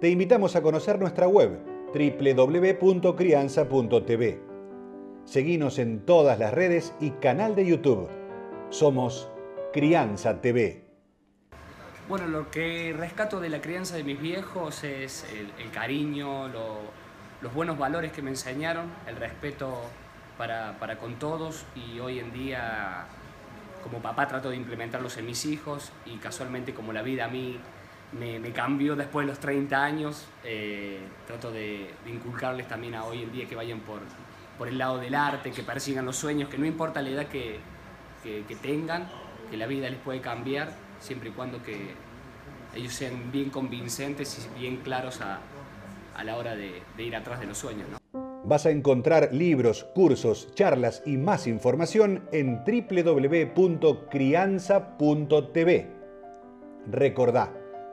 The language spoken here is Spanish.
Te invitamos a conocer nuestra web www.crianza.tv. Seguinos en todas las redes y canal de YouTube. Somos Crianza TV. Bueno, lo que rescato de la crianza de mis viejos es el, cariño, los buenos valores que me enseñaron, el respeto para, con todos y hoy en día como papá trato de implementarlos en mis hijos y casualmente como la vida a mí me, cambió después de los 30 años, eh, trato de, inculcarles también a hoy en día que vayan por, por el lado del arte, que persigan los sueños, que no importa la edad que, que tengan, que la vida les puede cambiar siempre y cuando que ellos sean bien convincentes y bien claros a, la hora de, ir atrás de los sueños. Vas a encontrar libros, cursos, charlas y más información en www.crianza.tv. Recordá,